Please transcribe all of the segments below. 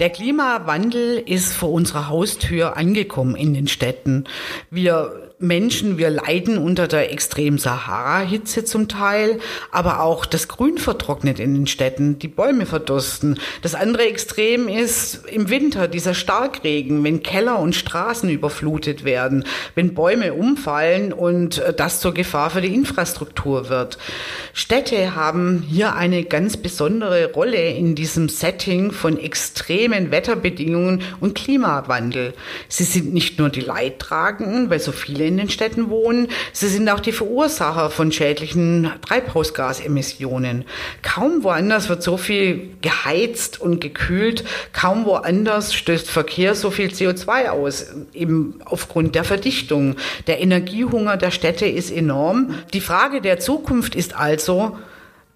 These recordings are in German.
Der Klimawandel ist vor unserer Haustür angekommen in den Städten. Wir Menschen, wir leiden unter der extremen Sahara-Hitze zum Teil, aber auch das Grün vertrocknet in den Städten, die Bäume verdursten. Das andere Extrem ist im Winter dieser Starkregen, wenn Keller und Straßen überflutet werden, wenn Bäume umfallen und äh, das zur Gefahr für die Infrastruktur wird. Städte haben hier eine ganz besondere Rolle in diesem Setting von extremen Wetterbedingungen und Klimawandel. Sie sind nicht nur die Leidtragenden, weil so viele in den Städten wohnen. Sie sind auch die Verursacher von schädlichen Treibhausgasemissionen. Kaum woanders wird so viel geheizt und gekühlt. Kaum woanders stößt Verkehr so viel CO2 aus, eben aufgrund der Verdichtung. Der Energiehunger der Städte ist enorm. Die Frage der Zukunft ist also,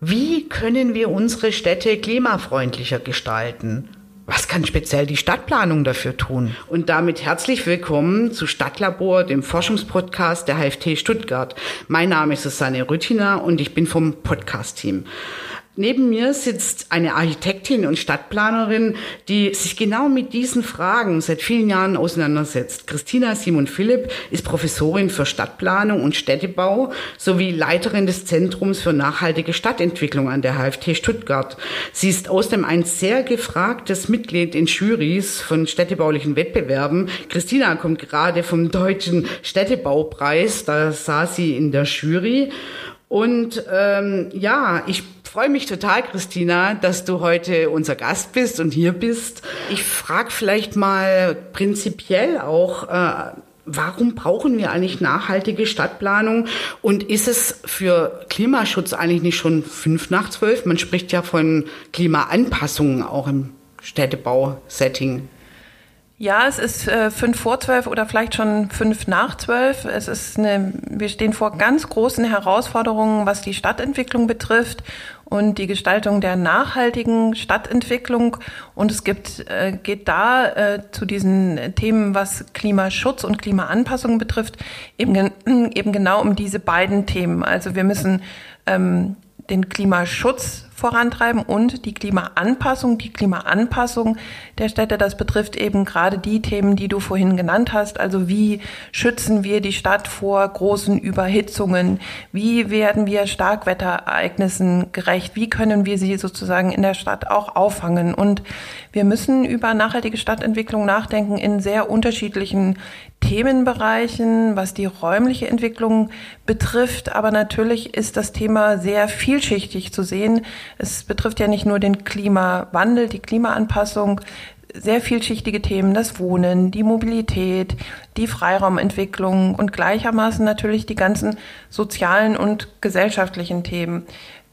wie können wir unsere Städte klimafreundlicher gestalten? Was kann speziell die Stadtplanung dafür tun? Und damit herzlich willkommen zu Stadtlabor, dem Forschungspodcast der HFT Stuttgart. Mein Name ist Susanne Rüttiner und ich bin vom Podcast-Team. Neben mir sitzt eine Architektin und Stadtplanerin, die sich genau mit diesen Fragen seit vielen Jahren auseinandersetzt. Christina Simon Philipp ist Professorin für Stadtplanung und Städtebau sowie Leiterin des Zentrums für nachhaltige Stadtentwicklung an der HFT Stuttgart. Sie ist außerdem ein sehr gefragtes Mitglied in Jurys von städtebaulichen Wettbewerben. Christina kommt gerade vom Deutschen Städtebaupreis, da saß sie in der Jury. Und ähm, ja, ich freue mich total, Christina, dass du heute unser Gast bist und hier bist. Ich frage vielleicht mal prinzipiell auch, äh, warum brauchen wir eigentlich nachhaltige Stadtplanung? Und ist es für Klimaschutz eigentlich nicht schon fünf nach zwölf? Man spricht ja von Klimaanpassungen auch im Städtebau-Setting. Ja, es ist äh, fünf vor zwölf oder vielleicht schon fünf nach zwölf. Es ist eine, wir stehen vor ganz großen Herausforderungen, was die Stadtentwicklung betrifft und die Gestaltung der nachhaltigen Stadtentwicklung. Und es gibt, äh, geht da äh, zu diesen Themen, was Klimaschutz und Klimaanpassung betrifft, eben, eben genau um diese beiden Themen. Also wir müssen ähm, den Klimaschutz vorantreiben und die Klimaanpassung. Die Klimaanpassung der Städte, das betrifft eben gerade die Themen, die du vorhin genannt hast. Also wie schützen wir die Stadt vor großen Überhitzungen? Wie werden wir Starkwetterereignissen gerecht? Wie können wir sie sozusagen in der Stadt auch auffangen? Und wir müssen über nachhaltige Stadtentwicklung nachdenken in sehr unterschiedlichen Themenbereichen, was die räumliche Entwicklung betrifft. Aber natürlich ist das Thema sehr vielschichtig zu sehen. Es betrifft ja nicht nur den Klimawandel, die Klimaanpassung, sehr vielschichtige Themen, das Wohnen, die Mobilität, die Freiraumentwicklung und gleichermaßen natürlich die ganzen sozialen und gesellschaftlichen Themen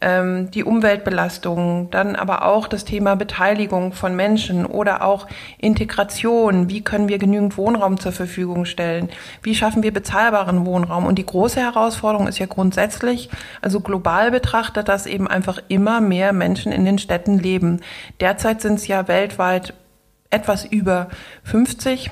die Umweltbelastung, dann aber auch das Thema Beteiligung von Menschen oder auch Integration. Wie können wir genügend Wohnraum zur Verfügung stellen? Wie schaffen wir bezahlbaren Wohnraum? Und die große Herausforderung ist ja grundsätzlich, also global betrachtet, dass eben einfach immer mehr Menschen in den Städten leben. Derzeit sind es ja weltweit etwas über 50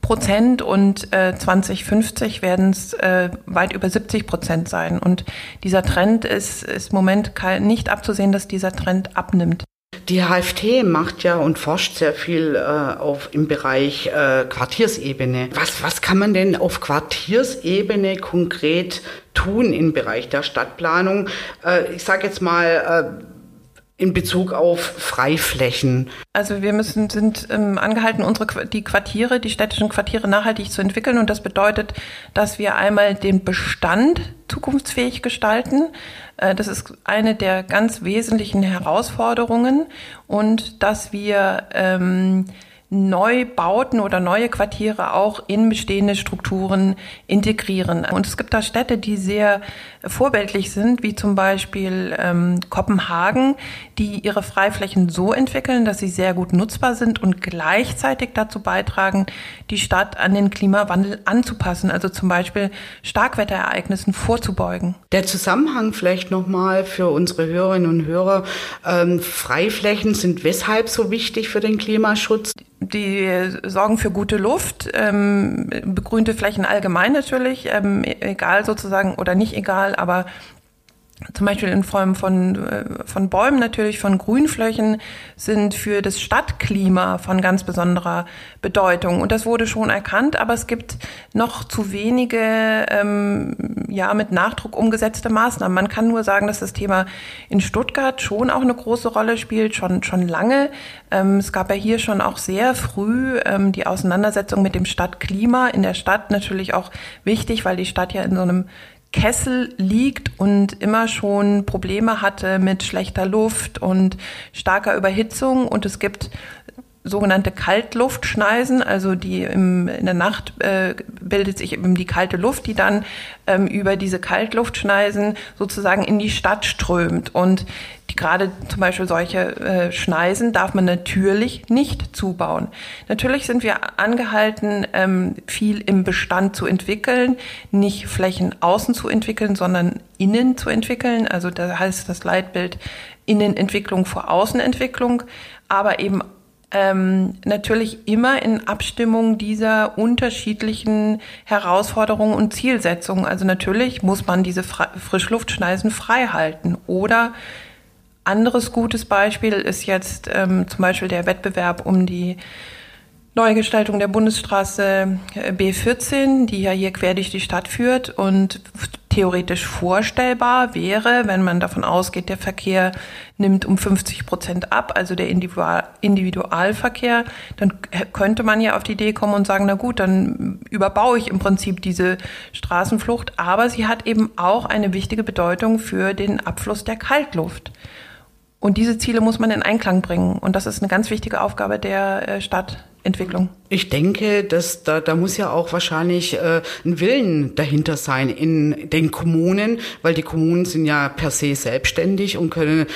Prozent und äh, 2050 werden es äh, weit über 70 Prozent sein. Und dieser Trend ist, im Moment nicht abzusehen, dass dieser Trend abnimmt. Die HFT macht ja und forscht sehr viel äh, auf, im Bereich äh, Quartiersebene. Was, was kann man denn auf Quartiersebene konkret tun im Bereich der Stadtplanung? Äh, ich sage jetzt mal, äh, in Bezug auf Freiflächen? Also wir müssen sind ähm, angehalten, unsere die Quartiere, die städtischen Quartiere nachhaltig zu entwickeln und das bedeutet, dass wir einmal den Bestand zukunftsfähig gestalten. Äh, das ist eine der ganz wesentlichen Herausforderungen und dass wir ähm, Neubauten oder neue Quartiere auch in bestehende Strukturen integrieren. Und es gibt da Städte, die sehr vorbildlich sind, wie zum Beispiel ähm, Kopenhagen, die ihre Freiflächen so entwickeln, dass sie sehr gut nutzbar sind und gleichzeitig dazu beitragen, die Stadt an den Klimawandel anzupassen, also zum Beispiel Starkwetterereignissen vorzubeugen. Der Zusammenhang vielleicht nochmal für unsere Hörerinnen und Hörer. Ähm, Freiflächen sind weshalb so wichtig für den Klimaschutz? die sorgen für gute Luft, ähm, begrünte Flächen allgemein natürlich, ähm, egal sozusagen oder nicht egal, aber zum Beispiel in Form von, äh, von Bäumen natürlich, von Grünflächen, sind für das Stadtklima von ganz besonderer Bedeutung. Und das wurde schon erkannt, aber es gibt noch zu wenige ähm, ja, mit Nachdruck umgesetzte Maßnahmen. Man kann nur sagen, dass das Thema in Stuttgart schon auch eine große Rolle spielt, schon, schon lange. Ähm, es gab ja hier schon auch sehr früh ähm, die Auseinandersetzung mit dem Stadtklima. In der Stadt natürlich auch wichtig, weil die Stadt ja in so einem Kessel liegt und immer schon Probleme hatte mit schlechter Luft und starker Überhitzung. Und es gibt sogenannte Kaltluftschneisen, also die im, in der Nacht äh, bildet sich eben die kalte Luft, die dann ähm, über diese Kaltluftschneisen sozusagen in die Stadt strömt. Und die, gerade zum Beispiel solche äh, Schneisen darf man natürlich nicht zubauen. Natürlich sind wir angehalten, ähm, viel im Bestand zu entwickeln, nicht Flächen außen zu entwickeln, sondern innen zu entwickeln. Also da heißt das Leitbild Innenentwicklung vor Außenentwicklung, aber eben ähm, natürlich immer in Abstimmung dieser unterschiedlichen Herausforderungen und Zielsetzungen. Also natürlich muss man diese Fra Frischluftschneisen frei halten. Oder anderes gutes Beispiel ist jetzt ähm, zum Beispiel der Wettbewerb um die Neugestaltung der Bundesstraße äh, B14, die ja hier quer durch die Stadt führt und theoretisch vorstellbar wäre, wenn man davon ausgeht, der Verkehr nimmt um 50 Prozent ab, also der Individual Individualverkehr, dann könnte man ja auf die Idee kommen und sagen, na gut, dann überbaue ich im Prinzip diese Straßenflucht, aber sie hat eben auch eine wichtige Bedeutung für den Abfluss der Kaltluft. Und diese Ziele muss man in Einklang bringen. Und das ist eine ganz wichtige Aufgabe der äh, Stadt, Entwicklung? Ich denke, dass da, da muss ja auch wahrscheinlich äh, ein Willen dahinter sein in den Kommunen, weil die Kommunen sind ja per se selbstständig und können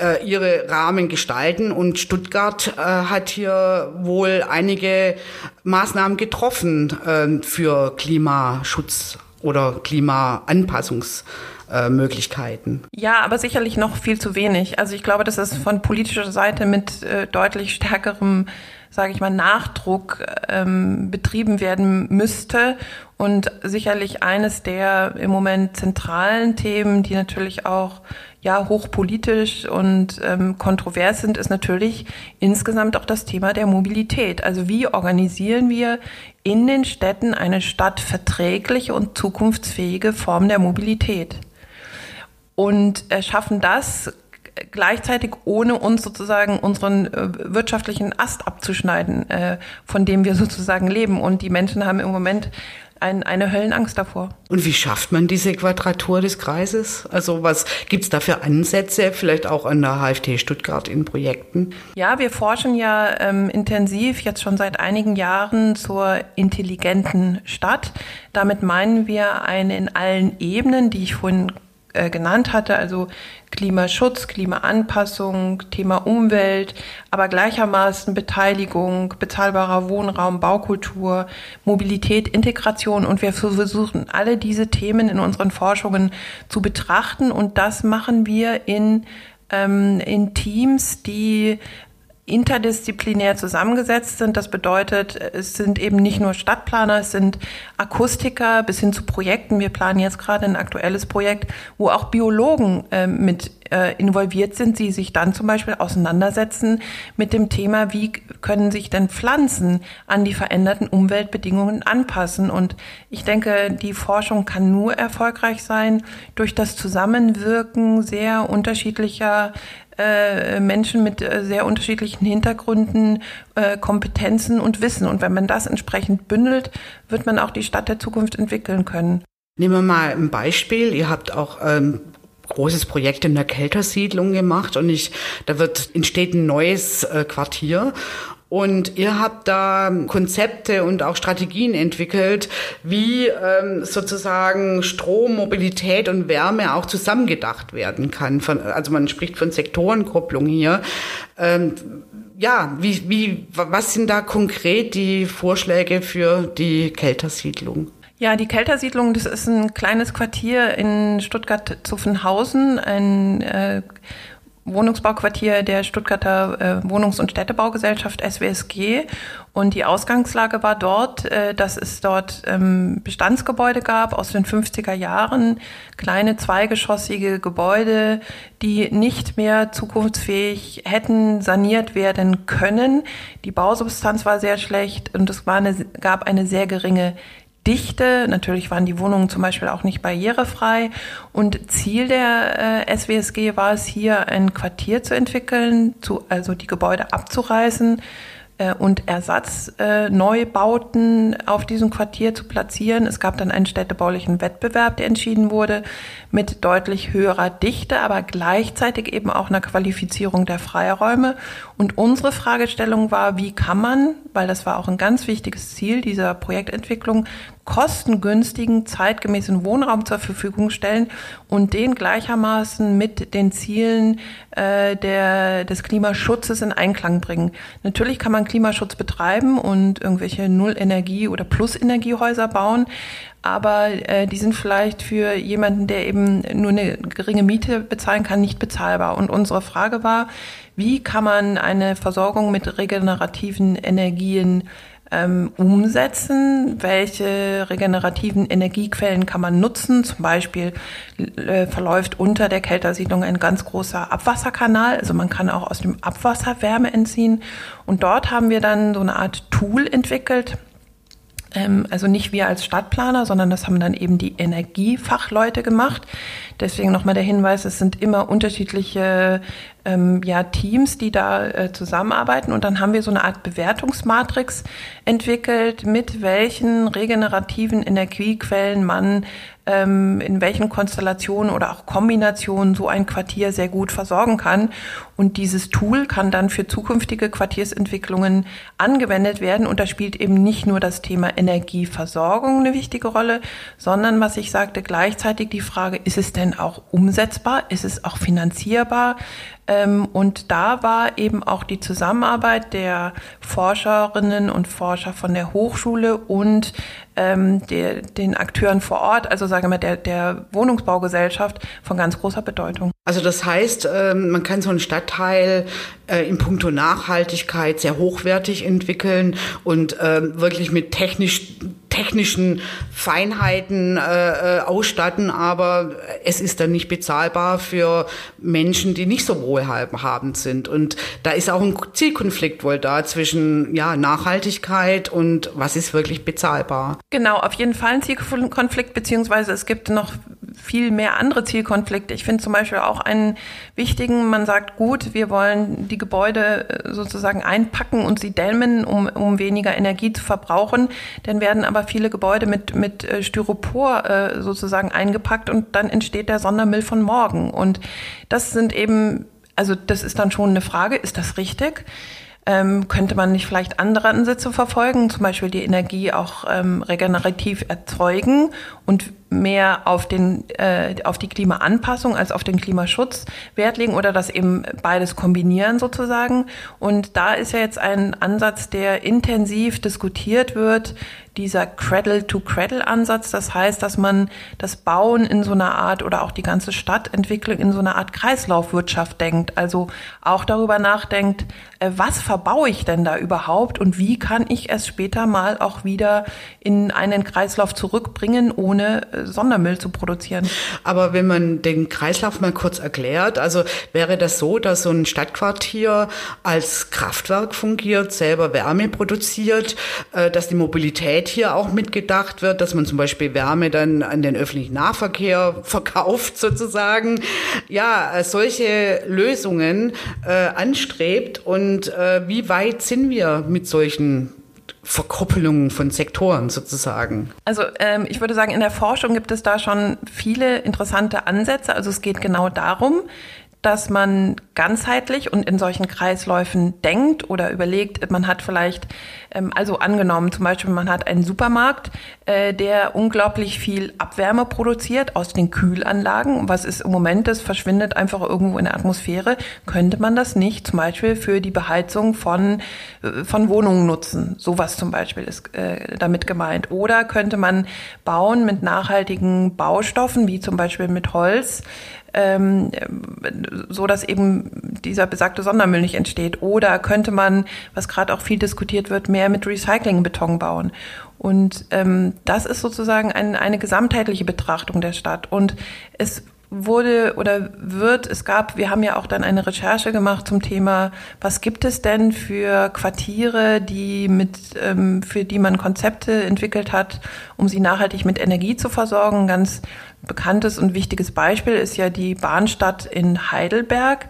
äh, ihre Rahmen gestalten. Und Stuttgart äh, hat hier wohl einige Maßnahmen getroffen äh, für Klimaschutz oder Klimaanpassungsmöglichkeiten. Ja, aber sicherlich noch viel zu wenig. Also ich glaube, dass es von politischer Seite mit äh, deutlich stärkerem sage ich mal, Nachdruck ähm, betrieben werden müsste. Und sicherlich eines der im Moment zentralen Themen, die natürlich auch ja hochpolitisch und ähm, kontrovers sind, ist natürlich insgesamt auch das Thema der Mobilität. Also wie organisieren wir in den Städten eine stadtverträgliche und zukunftsfähige Form der Mobilität? Und äh, schaffen das gleichzeitig ohne uns sozusagen unseren äh, wirtschaftlichen Ast abzuschneiden, äh, von dem wir sozusagen leben. Und die Menschen haben im Moment ein, eine Höllenangst davor. Und wie schafft man diese Quadratur des Kreises? Also was gibt's da für Ansätze, vielleicht auch an der HFT Stuttgart in Projekten? Ja, wir forschen ja ähm, intensiv jetzt schon seit einigen Jahren zur intelligenten Stadt. Damit meinen wir eine in allen Ebenen, die ich vorhin äh, genannt hatte, also Klimaschutz, Klimaanpassung, Thema Umwelt, aber gleichermaßen Beteiligung, bezahlbarer Wohnraum, Baukultur, Mobilität, Integration. Und wir versuchen alle diese Themen in unseren Forschungen zu betrachten. Und das machen wir in, ähm, in Teams, die interdisziplinär zusammengesetzt sind. Das bedeutet, es sind eben nicht nur Stadtplaner, es sind Akustiker bis hin zu Projekten. Wir planen jetzt gerade ein aktuelles Projekt, wo auch Biologen äh, mit äh, involviert sind, die sich dann zum Beispiel auseinandersetzen mit dem Thema, wie können sich denn Pflanzen an die veränderten Umweltbedingungen anpassen. Und ich denke, die Forschung kann nur erfolgreich sein durch das Zusammenwirken sehr unterschiedlicher äh, Menschen mit äh, sehr unterschiedlichen Hintergründen, äh, Kompetenzen und Wissen. Und wenn man das entsprechend bündelt, wird man auch die Stadt der Zukunft entwickeln können. Nehmen wir mal ein Beispiel. Ihr habt auch ähm, großes Projekt in der Keltersiedlung gemacht und ich, da wird entsteht ein neues äh, Quartier und ihr habt da Konzepte und auch Strategien entwickelt, wie ähm, sozusagen Strom, Mobilität und Wärme auch zusammengedacht werden kann. Von, also man spricht von Sektorenkopplung hier. Ähm, ja, wie, wie, was sind da konkret die Vorschläge für die Keltersiedlung? Ja, die Keltersiedlung, das ist ein kleines Quartier in Stuttgart-Zuffenhausen, ein äh, Wohnungsbauquartier der Stuttgarter äh, Wohnungs- und Städtebaugesellschaft SWSG. Und die Ausgangslage war dort, äh, dass es dort ähm, Bestandsgebäude gab aus den 50er Jahren, kleine zweigeschossige Gebäude, die nicht mehr zukunftsfähig hätten saniert werden können. Die Bausubstanz war sehr schlecht und es war eine, gab eine sehr geringe Dichte. Natürlich waren die Wohnungen zum Beispiel auch nicht barrierefrei. Und Ziel der äh, SWSG war es hier, ein Quartier zu entwickeln, zu, also die Gebäude abzureißen, äh, und Ersatzneubauten äh, auf diesem Quartier zu platzieren. Es gab dann einen städtebaulichen Wettbewerb, der entschieden wurde, mit deutlich höherer Dichte, aber gleichzeitig eben auch einer Qualifizierung der Freiräume. Und unsere Fragestellung war, wie kann man, weil das war auch ein ganz wichtiges Ziel dieser Projektentwicklung, kostengünstigen, zeitgemäßen Wohnraum zur Verfügung stellen und den gleichermaßen mit den Zielen äh, der, des Klimaschutzes in Einklang bringen. Natürlich kann man Klimaschutz betreiben und irgendwelche Nullenergie- oder Plusenergiehäuser bauen, aber äh, die sind vielleicht für jemanden, der eben nur eine geringe Miete bezahlen kann, nicht bezahlbar. Und unsere Frage war, wie kann man eine Versorgung mit regenerativen Energien ähm, umsetzen? Welche regenerativen Energiequellen kann man nutzen? Zum Beispiel äh, verläuft unter der Kältersiedlung ein ganz großer Abwasserkanal. Also man kann auch aus dem Abwasser Wärme entziehen. Und dort haben wir dann so eine Art Tool entwickelt, also nicht wir als Stadtplaner, sondern das haben dann eben die Energiefachleute gemacht. Deswegen nochmal der Hinweis, es sind immer unterschiedliche ähm, ja, Teams, die da äh, zusammenarbeiten. Und dann haben wir so eine Art Bewertungsmatrix entwickelt, mit welchen regenerativen Energiequellen man ähm, in welchen Konstellationen oder auch Kombinationen so ein Quartier sehr gut versorgen kann. Und dieses Tool kann dann für zukünftige Quartiersentwicklungen angewendet werden. Und da spielt eben nicht nur das Thema Energieversorgung eine wichtige Rolle, sondern, was ich sagte, gleichzeitig die Frage, ist es denn auch umsetzbar? Ist es auch finanzierbar? Ähm, und da war eben auch die Zusammenarbeit der Forscherinnen und Forscher von der Hochschule und ähm, der, den Akteuren vor Ort, also sagen wir der, der Wohnungsbaugesellschaft, von ganz großer Bedeutung. Also das heißt, ähm, man kann so einen Stadtteil äh, in puncto Nachhaltigkeit sehr hochwertig entwickeln und ähm, wirklich mit technisch technischen Feinheiten äh, äh, ausstatten, aber es ist dann nicht bezahlbar für Menschen, die nicht so wohlhabend sind. Und da ist auch ein Zielkonflikt wohl da zwischen ja, Nachhaltigkeit und was ist wirklich bezahlbar. Genau, auf jeden Fall ein Zielkonflikt, beziehungsweise es gibt noch viel mehr andere Zielkonflikte. Ich finde zum Beispiel auch einen wichtigen, man sagt, gut, wir wollen die Gebäude äh, sozusagen einpacken und sie dämmen, um, um weniger Energie zu verbrauchen. Dann werden aber viele Gebäude mit, mit äh, Styropor äh, sozusagen eingepackt und dann entsteht der Sondermüll von morgen. Und das sind eben, also das ist dann schon eine Frage, ist das richtig? Ähm, könnte man nicht vielleicht andere Ansätze verfolgen, zum Beispiel die Energie auch ähm, regenerativ erzeugen und mehr auf den äh, auf die Klimaanpassung als auf den Klimaschutz Wert legen oder das eben beides kombinieren sozusagen. Und da ist ja jetzt ein Ansatz, der intensiv diskutiert wird, dieser Cradle-to-Cradle-Ansatz. Das heißt, dass man das Bauen in so einer Art oder auch die ganze Stadtentwicklung in so einer Art Kreislaufwirtschaft denkt. Also auch darüber nachdenkt, äh, was verbaue ich denn da überhaupt und wie kann ich es später mal auch wieder in einen Kreislauf zurückbringen, ohne äh, Sondermüll zu produzieren. Aber wenn man den Kreislauf mal kurz erklärt, also wäre das so, dass so ein Stadtquartier als Kraftwerk fungiert, selber Wärme produziert, äh, dass die Mobilität hier auch mitgedacht wird, dass man zum Beispiel Wärme dann an den öffentlichen Nahverkehr verkauft sozusagen. Ja, äh, solche Lösungen äh, anstrebt und äh, wie weit sind wir mit solchen Verkoppelungen von Sektoren sozusagen? Also ähm, ich würde sagen, in der Forschung gibt es da schon viele interessante Ansätze. Also es geht genau darum, dass man ganzheitlich und in solchen Kreisläufen denkt oder überlegt, man hat vielleicht, ähm, also angenommen, zum Beispiel man hat einen Supermarkt, äh, der unglaublich viel Abwärme produziert aus den Kühlanlagen. Was ist im Moment, das verschwindet einfach irgendwo in der Atmosphäre. Könnte man das nicht zum Beispiel für die Beheizung von, äh, von Wohnungen nutzen? Sowas zum Beispiel ist äh, damit gemeint. Oder könnte man bauen mit nachhaltigen Baustoffen, wie zum Beispiel mit Holz, ähm, so dass eben dieser besagte Sondermüll nicht entsteht? Oder könnte man, was gerade auch viel diskutiert wird, mehr mit Recyclingbeton bauen? Und ähm, das ist sozusagen ein, eine gesamtheitliche Betrachtung der Stadt. Und es wurde oder wird, es gab, wir haben ja auch dann eine Recherche gemacht zum Thema, was gibt es denn für Quartiere, die mit, ähm, für die man Konzepte entwickelt hat, um sie nachhaltig mit Energie zu versorgen. Ganz bekanntes und wichtiges Beispiel ist ja die Bahnstadt in Heidelberg.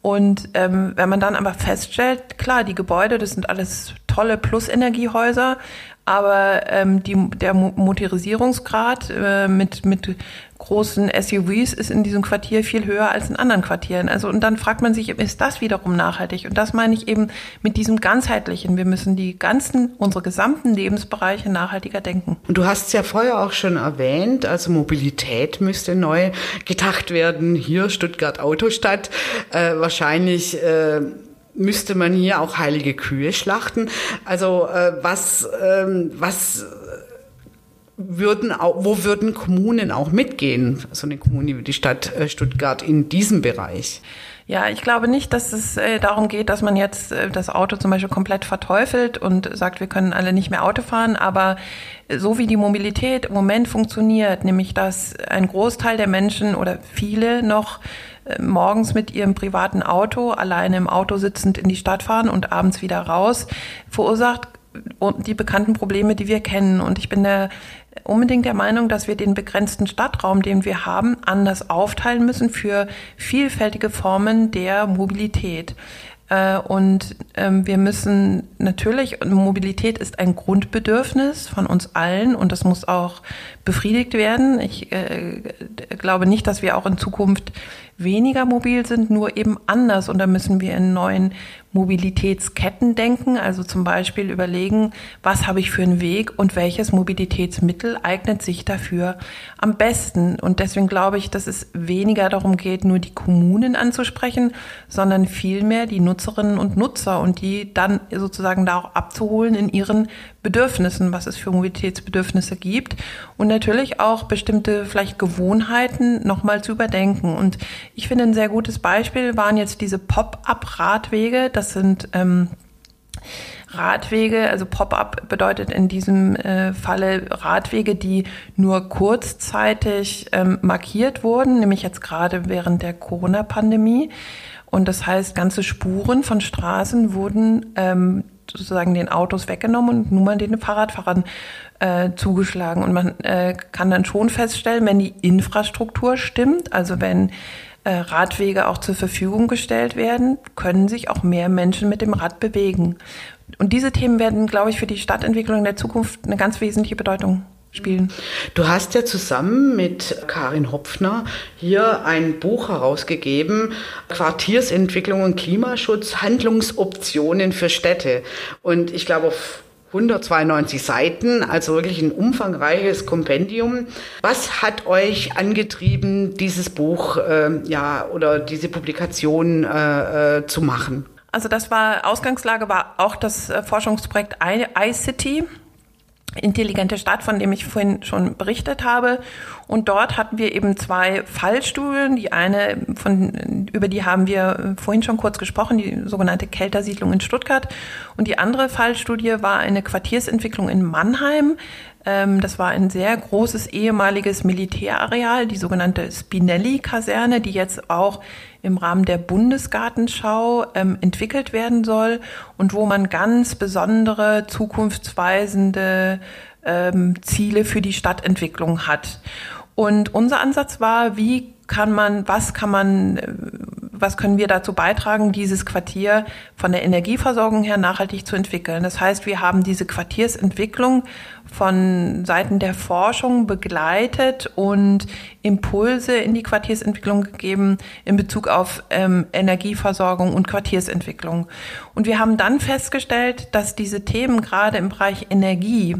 Und ähm, wenn man dann aber feststellt, klar, die Gebäude, das sind alles tolle Plusenergiehäuser, aber ähm, die, der Motorisierungsgrad äh, mit, mit großen SUVs ist in diesem Quartier viel höher als in anderen Quartieren. Also und dann fragt man sich, ist das wiederum nachhaltig? Und das meine ich eben mit diesem ganzheitlichen. Wir müssen die ganzen, unsere gesamten Lebensbereiche nachhaltiger denken. Und du hast es ja vorher auch schon erwähnt, also Mobilität müsste neu gedacht werden. Hier Stuttgart Autostadt, äh, wahrscheinlich äh, müsste man hier auch heilige Kühe schlachten. Also äh, was, ähm, was würden auch, wo würden Kommunen auch mitgehen, so eine Kommune wie die Stadt äh, Stuttgart in diesem Bereich? Ja, ich glaube nicht, dass es äh, darum geht, dass man jetzt äh, das Auto zum Beispiel komplett verteufelt und sagt, wir können alle nicht mehr Auto fahren. Aber so wie die Mobilität im Moment funktioniert, nämlich dass ein Großteil der Menschen oder viele noch morgens mit ihrem privaten Auto alleine im Auto sitzend in die Stadt fahren und abends wieder raus, verursacht die bekannten Probleme, die wir kennen. Und ich bin der unbedingt der Meinung, dass wir den begrenzten Stadtraum, den wir haben, anders aufteilen müssen für vielfältige Formen der Mobilität. Äh, und ähm, wir müssen natürlich, Mobilität ist ein Grundbedürfnis von uns allen und das muss auch befriedigt werden. Ich äh, glaube nicht, dass wir auch in Zukunft weniger mobil sind, nur eben anders. Und da müssen wir in neuen Mobilitätsketten denken, also zum Beispiel überlegen, was habe ich für einen Weg und welches Mobilitätsmittel eignet sich dafür am besten. Und deswegen glaube ich, dass es weniger darum geht, nur die Kommunen anzusprechen, sondern vielmehr die Nutzerinnen und Nutzer und die dann sozusagen da auch abzuholen in ihren Bedürfnissen, was es für Mobilitätsbedürfnisse gibt und natürlich auch bestimmte vielleicht Gewohnheiten nochmal zu überdenken. Und ich finde ein sehr gutes Beispiel waren jetzt diese Pop-up-Radwege. Das sind ähm, Radwege, also Pop-up bedeutet in diesem äh, Falle Radwege, die nur kurzzeitig ähm, markiert wurden, nämlich jetzt gerade während der Corona-Pandemie. Und das heißt, ganze Spuren von Straßen wurden ähm, sozusagen den Autos weggenommen und nun mal den Fahrradfahrern äh, zugeschlagen. Und man äh, kann dann schon feststellen, wenn die Infrastruktur stimmt, also wenn Radwege auch zur Verfügung gestellt werden, können sich auch mehr Menschen mit dem Rad bewegen. Und diese Themen werden, glaube ich, für die Stadtentwicklung der Zukunft eine ganz wesentliche Bedeutung spielen. Du hast ja zusammen mit Karin Hopfner hier ein Buch herausgegeben, Quartiersentwicklung und Klimaschutz, Handlungsoptionen für Städte. Und ich glaube, 192 Seiten, also wirklich ein umfangreiches Kompendium. Was hat euch angetrieben, dieses Buch äh, ja oder diese Publikation äh, äh, zu machen? Also das war Ausgangslage war auch das äh, Forschungsprojekt iCity intelligente Stadt, von dem ich vorhin schon berichtet habe. Und dort hatten wir eben zwei Fallstudien. Die eine, von, über die haben wir vorhin schon kurz gesprochen, die sogenannte Keltersiedlung in Stuttgart. Und die andere Fallstudie war eine Quartiersentwicklung in Mannheim. Ähm, das war ein sehr großes ehemaliges Militärareal, die sogenannte Spinelli-Kaserne, die jetzt auch im Rahmen der Bundesgartenschau ähm, entwickelt werden soll und wo man ganz besondere zukunftsweisende ähm, Ziele für die Stadtentwicklung hat. Und unser Ansatz war, wie kann man, was kann man, äh, was können wir dazu beitragen, dieses Quartier von der Energieversorgung her nachhaltig zu entwickeln? Das heißt, wir haben diese Quartiersentwicklung von Seiten der Forschung begleitet und Impulse in die Quartiersentwicklung gegeben in Bezug auf ähm, Energieversorgung und Quartiersentwicklung. Und wir haben dann festgestellt, dass diese Themen gerade im Bereich Energie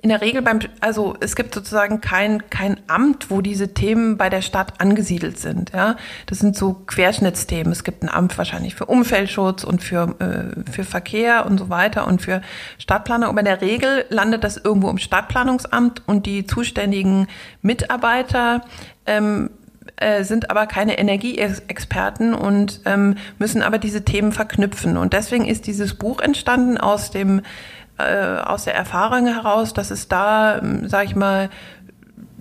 in der Regel beim, also es gibt sozusagen kein, kein Amt, wo diese Themen bei der Stadt angesiedelt sind. Ja, das sind so Querschnittsthemen. Es gibt ein Amt wahrscheinlich für Umweltschutz und für, äh, für Verkehr und so weiter und für Stadtplaner. Aber in der Regel landet das irgendwo im Stadtplanungsamt und die zuständigen Mitarbeiter ähm, äh, sind aber keine Energieexperten und ähm, müssen aber diese Themen verknüpfen. Und deswegen ist dieses Buch entstanden aus dem äh, aus der Erfahrung heraus, dass es da, ähm, sage ich mal,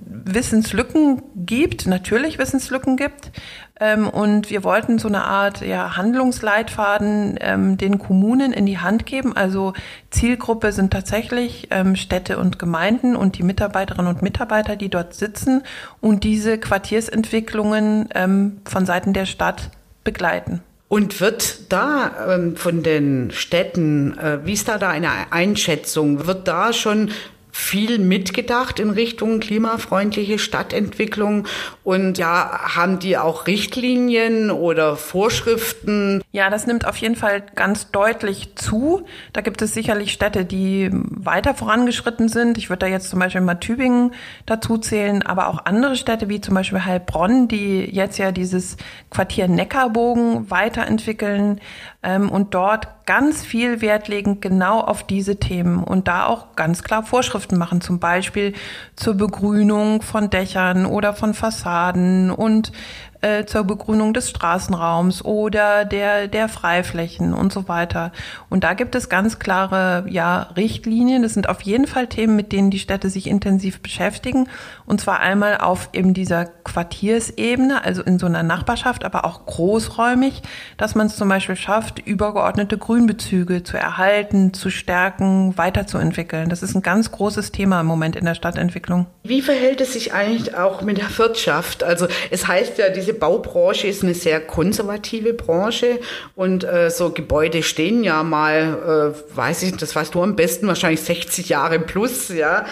Wissenslücken gibt, natürlich Wissenslücken gibt. Ähm, und wir wollten so eine Art ja, Handlungsleitfaden ähm, den Kommunen in die Hand geben. Also Zielgruppe sind tatsächlich ähm, Städte und Gemeinden und die Mitarbeiterinnen und Mitarbeiter, die dort sitzen und diese Quartiersentwicklungen ähm, von Seiten der Stadt begleiten. Und wird da ähm, von den Städten, äh, wie ist da da eine Einschätzung? Wird da schon viel mitgedacht in Richtung klimafreundliche Stadtentwicklung und ja, haben die auch Richtlinien oder Vorschriften? Ja, das nimmt auf jeden Fall ganz deutlich zu. Da gibt es sicherlich Städte, die weiter vorangeschritten sind. Ich würde da jetzt zum Beispiel mal Tübingen dazu zählen, aber auch andere Städte wie zum Beispiel Heilbronn, die jetzt ja dieses Quartier Neckarbogen weiterentwickeln ähm, und dort ganz viel Wert legen genau auf diese Themen und da auch ganz klar Vorschriften machen, zum Beispiel zur Begrünung von Dächern oder von Fassaden und äh, zur Begrünung des Straßenraums oder der, der Freiflächen und so weiter. Und da gibt es ganz klare ja, Richtlinien. Das sind auf jeden Fall Themen, mit denen die Städte sich intensiv beschäftigen. Und zwar einmal auf eben dieser Quartiersebene, also in so einer Nachbarschaft, aber auch großräumig, dass man es zum Beispiel schafft, übergeordnete Grünbezüge zu erhalten, zu stärken, weiterzuentwickeln. Das ist ein ganz großes Thema im Moment in der Stadtentwicklung. Wie verhält es sich eigentlich auch mit der Wirtschaft? Also es heißt ja, diese Baubranche ist eine sehr konservative Branche und äh, so Gebäude stehen ja mal, äh, weiß ich, das weißt du am besten, wahrscheinlich 60 Jahre plus, ja.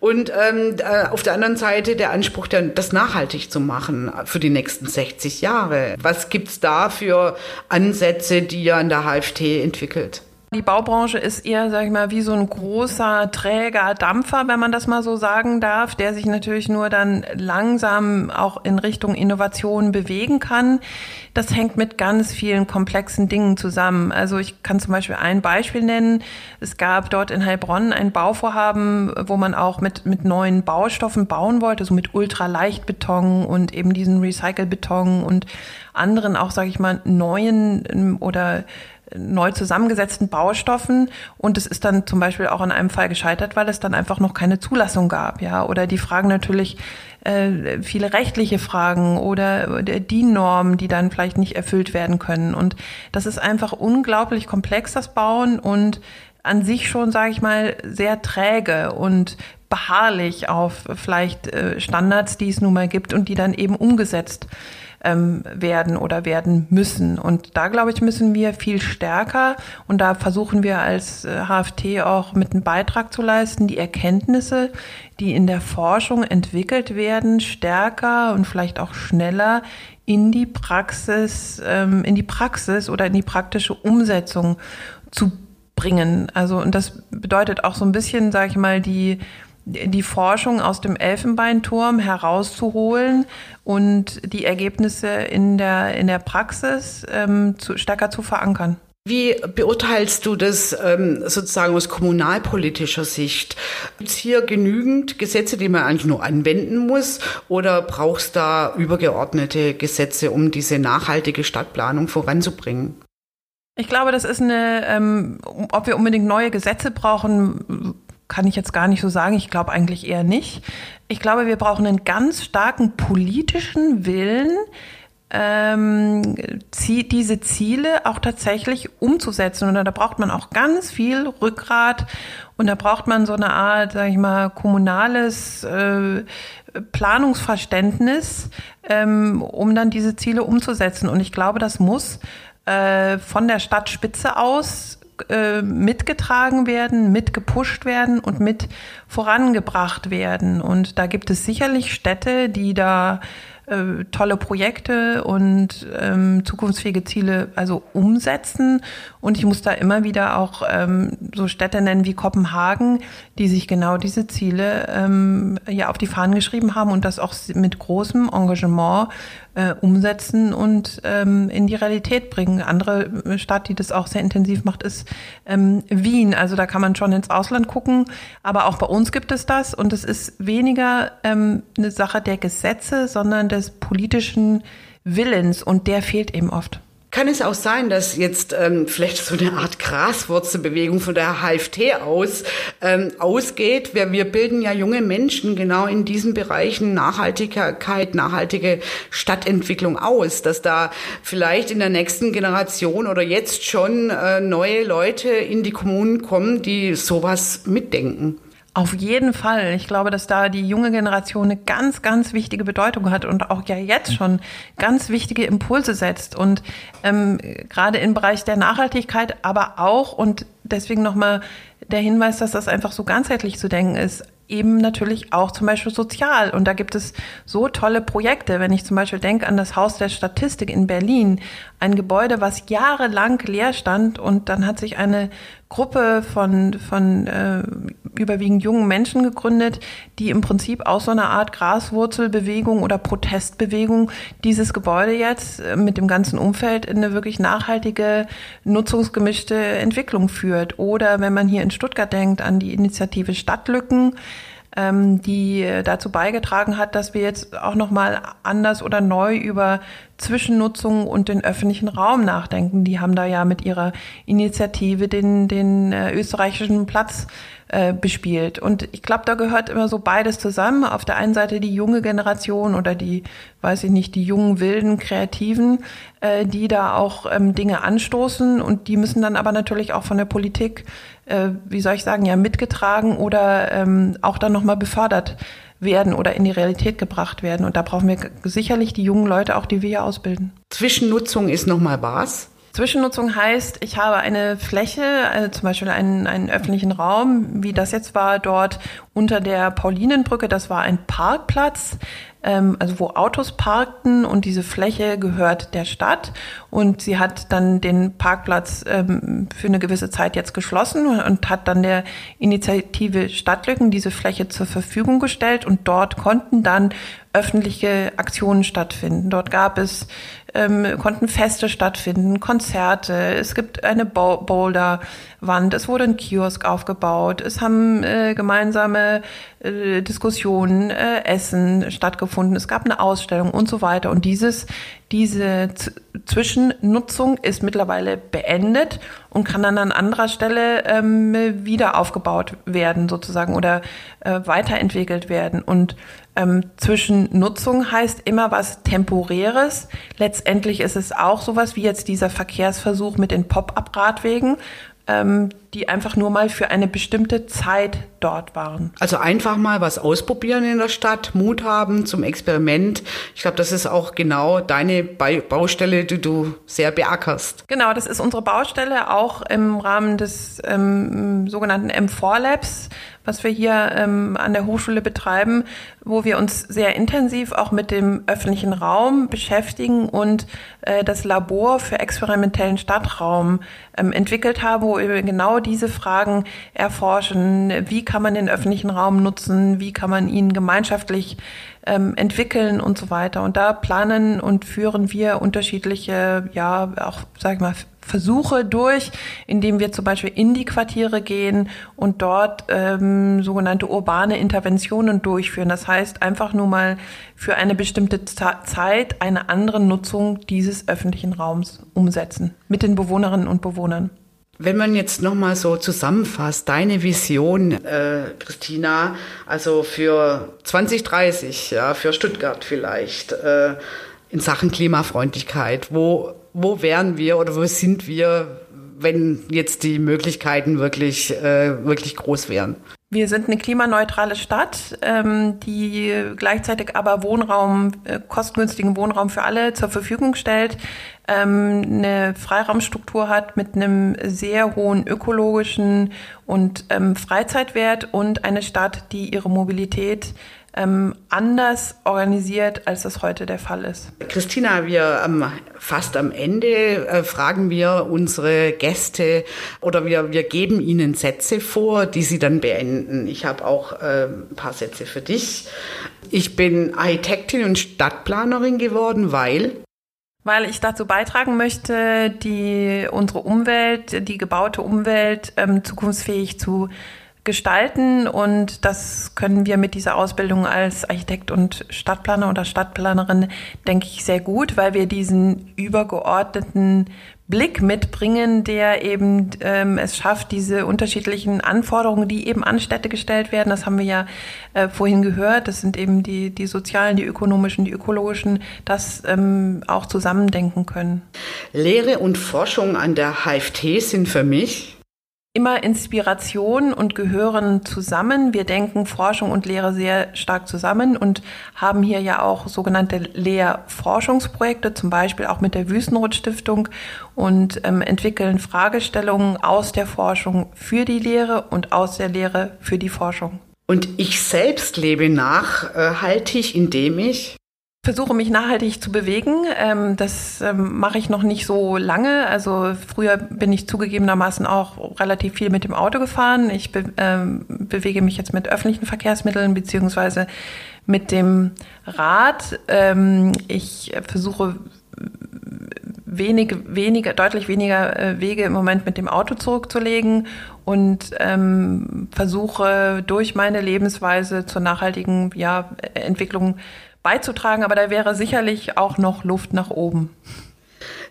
Und ähm, äh, auf der anderen Seite der Anspruch, das nachhaltig zu machen für die nächsten 60 Jahre. Was gibt's da für Ansätze, die ihr an der HFT entwickelt? Die Baubranche ist eher, sag ich mal, wie so ein großer träger Dampfer, wenn man das mal so sagen darf, der sich natürlich nur dann langsam auch in Richtung Innovation bewegen kann. Das hängt mit ganz vielen komplexen Dingen zusammen. Also ich kann zum Beispiel ein Beispiel nennen. Es gab dort in Heilbronn ein Bauvorhaben, wo man auch mit, mit neuen Baustoffen bauen wollte, so mit Ultraleichtbeton und eben diesen Recycelbeton und anderen auch, sage ich mal, neuen oder neu zusammengesetzten Baustoffen und es ist dann zum Beispiel auch in einem Fall gescheitert, weil es dann einfach noch keine Zulassung gab, ja. Oder die Fragen natürlich äh, viele rechtliche Fragen oder die Normen, die dann vielleicht nicht erfüllt werden können. Und das ist einfach unglaublich komplex, das Bauen und an sich schon, sage ich mal, sehr träge und beharrlich auf vielleicht äh, Standards, die es nun mal gibt und die dann eben umgesetzt ähm, werden oder werden müssen. Und da, glaube ich, müssen wir viel stärker und da versuchen wir als äh, HFT auch mit einem Beitrag zu leisten, die Erkenntnisse, die in der Forschung entwickelt werden, stärker und vielleicht auch schneller in die Praxis, ähm, in die Praxis oder in die praktische Umsetzung zu bringen. Also, und das bedeutet auch so ein bisschen, sage ich mal, die die Forschung aus dem Elfenbeinturm herauszuholen und die Ergebnisse in der, in der Praxis ähm, zu, stärker zu verankern. Wie beurteilst du das ähm, sozusagen aus kommunalpolitischer Sicht? Gibt es hier genügend Gesetze, die man eigentlich nur anwenden muss oder brauchst da übergeordnete Gesetze, um diese nachhaltige Stadtplanung voranzubringen? Ich glaube, das ist eine, ähm, ob wir unbedingt neue Gesetze brauchen, kann ich jetzt gar nicht so sagen. Ich glaube eigentlich eher nicht. Ich glaube, wir brauchen einen ganz starken politischen Willen, ähm, diese Ziele auch tatsächlich umzusetzen. Und da braucht man auch ganz viel Rückgrat und da braucht man so eine Art, sag ich mal, kommunales äh, Planungsverständnis, ähm, um dann diese Ziele umzusetzen. Und ich glaube, das muss äh, von der Stadtspitze aus äh, mitgetragen werden, mitgepusht werden und mit vorangebracht werden. Und da gibt es sicherlich Städte, die da äh, tolle Projekte und ähm, zukunftsfähige Ziele also umsetzen. Und ich muss da immer wieder auch ähm, so Städte nennen wie Kopenhagen, die sich genau diese Ziele ähm, ja auf die Fahnen geschrieben haben und das auch mit großem Engagement äh, umsetzen und ähm, in die Realität bringen. Andere Stadt, die das auch sehr intensiv macht, ist ähm, Wien. Also da kann man schon ins Ausland gucken, aber auch bei uns gibt es das und es ist weniger ähm, eine Sache der Gesetze, sondern des politischen Willens und der fehlt eben oft. Kann es auch sein, dass jetzt ähm, vielleicht so eine Art Graswurzelbewegung von der HFT aus ähm, ausgeht? Wir, wir bilden ja junge Menschen genau in diesen Bereichen Nachhaltigkeit, nachhaltige Stadtentwicklung aus, dass da vielleicht in der nächsten Generation oder jetzt schon äh, neue Leute in die Kommunen kommen, die sowas mitdenken. Auf jeden Fall. Ich glaube, dass da die junge Generation eine ganz, ganz wichtige Bedeutung hat und auch ja jetzt schon ganz wichtige Impulse setzt. Und ähm, gerade im Bereich der Nachhaltigkeit, aber auch, und deswegen nochmal der Hinweis, dass das einfach so ganzheitlich zu denken ist, eben natürlich auch zum Beispiel sozial. Und da gibt es so tolle Projekte. Wenn ich zum Beispiel denke an das Haus der Statistik in Berlin, ein Gebäude, was jahrelang leer stand und dann hat sich eine Gruppe von, von äh, überwiegend jungen Menschen gegründet, die im Prinzip aus so einer Art Graswurzelbewegung oder Protestbewegung dieses Gebäude jetzt äh, mit dem ganzen Umfeld in eine wirklich nachhaltige, nutzungsgemischte Entwicklung führt. Oder wenn man hier in Stuttgart denkt an die Initiative Stadtlücken, die dazu beigetragen hat, dass wir jetzt auch nochmal anders oder neu über Zwischennutzung und den öffentlichen Raum nachdenken. Die haben da ja mit ihrer Initiative den, den äh, österreichischen Platz äh, bespielt. Und ich glaube, da gehört immer so beides zusammen. Auf der einen Seite die junge Generation oder die, weiß ich nicht, die jungen, wilden, Kreativen, äh, die da auch ähm, Dinge anstoßen und die müssen dann aber natürlich auch von der Politik, äh, wie soll ich sagen, ja mitgetragen oder ähm, auch dann nochmal befördert werden oder in die Realität gebracht werden. Und da brauchen wir sicherlich die jungen Leute auch, die wir hier ausbilden. Zwischennutzung ist nochmal was? Zwischennutzung heißt, ich habe eine Fläche, also zum Beispiel einen, einen öffentlichen Raum, wie das jetzt war, dort unter der Paulinenbrücke. Das war ein Parkplatz, ähm, also wo Autos parkten und diese Fläche gehört der Stadt. Und sie hat dann den Parkplatz ähm, für eine gewisse Zeit jetzt geschlossen und hat dann der Initiative Stadtlücken diese Fläche zur Verfügung gestellt. Und dort konnten dann öffentliche Aktionen stattfinden. Dort gab es ähm, konnten Feste stattfinden, Konzerte, es gibt eine Boulderwand, es wurde ein Kiosk aufgebaut, es haben äh, gemeinsame äh, Diskussionen, äh, Essen stattgefunden, es gab eine Ausstellung und so weiter. Und dieses, diese Z Zwischennutzung ist mittlerweile beendet und kann dann an anderer Stelle ähm, wieder aufgebaut werden sozusagen oder äh, weiterentwickelt werden. Und ähm, Zwischennutzung heißt immer was Temporäres. Letztendlich ist es auch sowas wie jetzt dieser Verkehrsversuch mit den Pop-up-Radwegen, ähm, die einfach nur mal für eine bestimmte Zeit dort waren. Also einfach mal was ausprobieren in der Stadt, Mut haben zum Experiment. Ich glaube, das ist auch genau deine Baustelle, die du sehr beackerst. Genau, das ist unsere Baustelle auch im Rahmen des ähm, sogenannten M4 Labs was wir hier ähm, an der Hochschule betreiben, wo wir uns sehr intensiv auch mit dem öffentlichen Raum beschäftigen und äh, das Labor für experimentellen Stadtraum ähm, entwickelt haben, wo wir genau diese Fragen erforschen. Wie kann man den öffentlichen Raum nutzen? Wie kann man ihn gemeinschaftlich ähm, entwickeln und so weiter. Und da planen und führen wir unterschiedliche, ja, auch, sag ich mal, Versuche durch, indem wir zum Beispiel in die Quartiere gehen und dort ähm, sogenannte urbane Interventionen durchführen. Das heißt, einfach nur mal für eine bestimmte Zeit eine andere Nutzung dieses öffentlichen Raums umsetzen mit den Bewohnerinnen und Bewohnern. Wenn man jetzt nochmal so zusammenfasst, deine Vision, äh, Christina, also für 2030, ja, für Stuttgart vielleicht, äh, in Sachen Klimafreundlichkeit, wo wo wären wir oder wo sind wir, wenn jetzt die Möglichkeiten wirklich, äh, wirklich groß wären? Wir sind eine klimaneutrale Stadt, ähm, die gleichzeitig aber Wohnraum, äh, kostengünstigen Wohnraum für alle zur Verfügung stellt, ähm, eine Freiraumstruktur hat mit einem sehr hohen ökologischen und ähm, Freizeitwert und eine Stadt, die ihre Mobilität ähm, anders organisiert, als das heute der Fall ist. Christina, wir ähm, fast am Ende äh, fragen wir unsere Gäste oder wir, wir geben ihnen Sätze vor, die sie dann beenden. Ich habe auch äh, ein paar Sätze für dich. Ich bin Architektin und Stadtplanerin geworden, weil weil ich dazu beitragen möchte, die unsere Umwelt, die gebaute Umwelt ähm, zukunftsfähig zu gestalten und das können wir mit dieser Ausbildung als Architekt und Stadtplaner oder Stadtplanerin, denke ich, sehr gut, weil wir diesen übergeordneten Blick mitbringen, der eben ähm, es schafft, diese unterschiedlichen Anforderungen, die eben an Städte gestellt werden, das haben wir ja äh, vorhin gehört, das sind eben die, die sozialen, die ökonomischen, die ökologischen, das ähm, auch zusammendenken können. Lehre und Forschung an der HFT sind für mich immer Inspiration und gehören zusammen. Wir denken Forschung und Lehre sehr stark zusammen und haben hier ja auch sogenannte Lehrforschungsprojekte, zum Beispiel auch mit der Wüstenrot-Stiftung und ähm, entwickeln Fragestellungen aus der Forschung für die Lehre und aus der Lehre für die Forschung. Und ich selbst lebe nachhaltig, indem ich versuche mich nachhaltig zu bewegen. Ähm, das ähm, mache ich noch nicht so lange. Also früher bin ich zugegebenermaßen auch relativ viel mit dem Auto gefahren. Ich be ähm, bewege mich jetzt mit öffentlichen Verkehrsmitteln beziehungsweise mit dem Rad. Ich versuche wenig, weniger, deutlich weniger äh, Wege im Moment mit dem Auto zurückzulegen und versuche durch meine Lebensweise zur nachhaltigen ja, Entwicklung beizutragen, aber da wäre sicherlich auch noch Luft nach oben.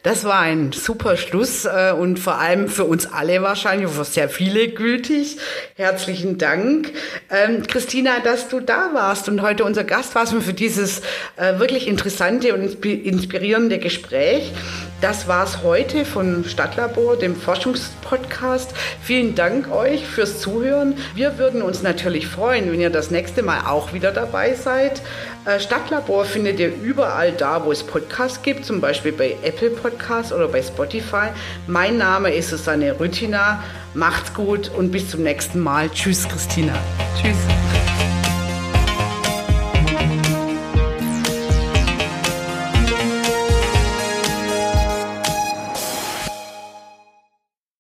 Das war ein super Schluss äh, und vor allem für uns alle wahrscheinlich, für sehr viele gültig. Herzlichen Dank. Ähm, Christina, dass du da warst und heute unser Gast warst und für dieses äh, wirklich interessante und inspirierende Gespräch. Das war's heute von Stadtlabor, dem Forschungspodcast. Vielen Dank euch fürs Zuhören. Wir würden uns natürlich freuen, wenn ihr das nächste Mal auch wieder dabei seid. Äh, Stadtlabor findet ihr überall da, wo es Podcasts gibt, zum Beispiel bei Apple Podcasts oder bei Spotify. Mein Name ist Susanne Rüttina. Macht's gut und bis zum nächsten Mal. Tschüss, Christina. Tschüss.